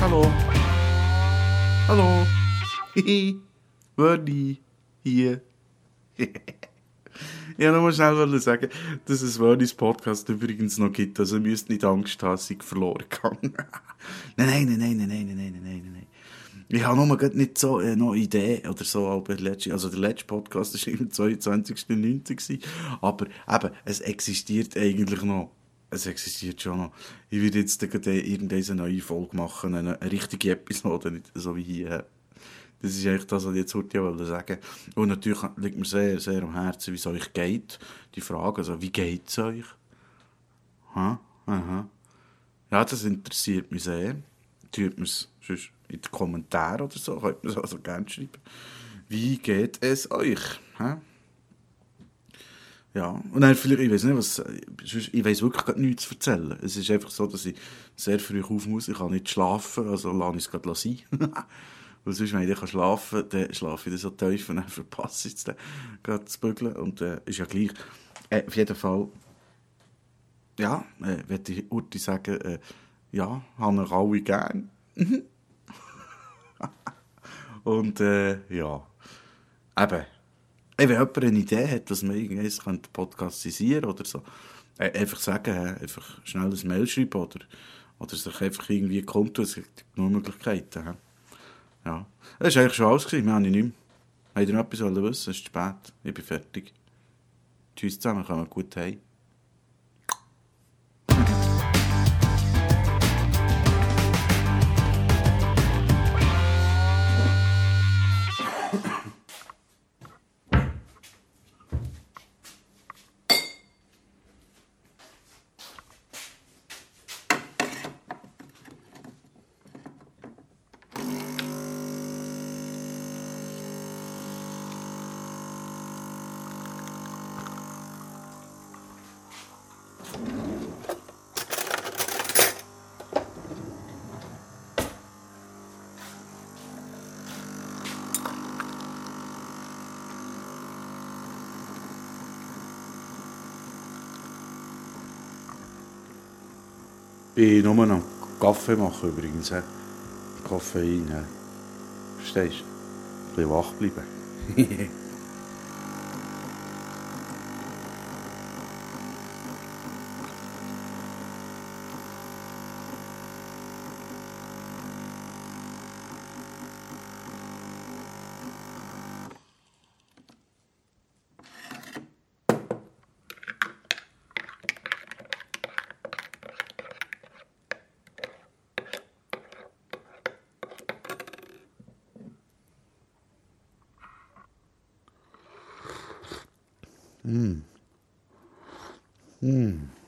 Hallo. Hallo. Wördi. Hier. ich wollte nur schnell sagen, dass es Wordys Podcast übrigens noch gibt. Also ihr müsst nicht Angst haben, dass ich verloren gegangen. nein, nein, nein, nein, nein, nein, nein, nein, nein. Ich habe nur nicht so äh, noch Idee oder so, aber letzte, also der letzte Podcast war im 22.09. Aber eben, es existiert eigentlich noch. Es existiert schon noch. Ich werde jetzt irgendeine neue Folge machen, eine, richtige Episode, nicht so wie hier. Das ist eigentlich das, was ich jetzt heute wollte sagen. Und natürlich liegt mir sehr, sehr am Herzen, wie es euch geht. Die Frage, also, wie geht es euch? Ha? Aha. Ja, das interessiert mich sehr. Tut mir es in den Kommentaren oder so, könnt ihr es also gerne schreiben. Wie geht es euch? Hä? Ja, und dann vielleicht, ich weiß nicht, was, ich weiß wirklich gar nichts zu erzählen. Es ist einfach so, dass ich sehr früh auf muss, ich kann nicht schlafen, also lasse ich es gerade sein. Weil sonst, wenn ich dann schlafen kann, dann schlafe ich dann so tief und dann verpasse ich es dann gerade zu bügeln. Und äh, ist ja gleich. Äh, auf jeden Fall, ja, äh, würde ich Urti sagen, äh, ja, haben wir alle gern. und äh, ja, eben, wenn jemand eine Idee hat, dass man irgendwas podcastisieren oder so, äh, einfach sagen, äh, einfach schnell ein Mail schreiben oder, oder sich einfach irgendwie kundtun, es gibt nur Möglichkeiten. Äh. Ja, das war eigentlich schon alles, mehr habe ich nicht mehr. Habt ihr noch etwas wissen? Es ist spät, ich bin fertig. Tschüss zusammen, kommen gut heim. Bin nur noch Kaffee machen übrigens. Koffein. Verstehst du? Ein bisschen wach bleiben. 嗯。嗯。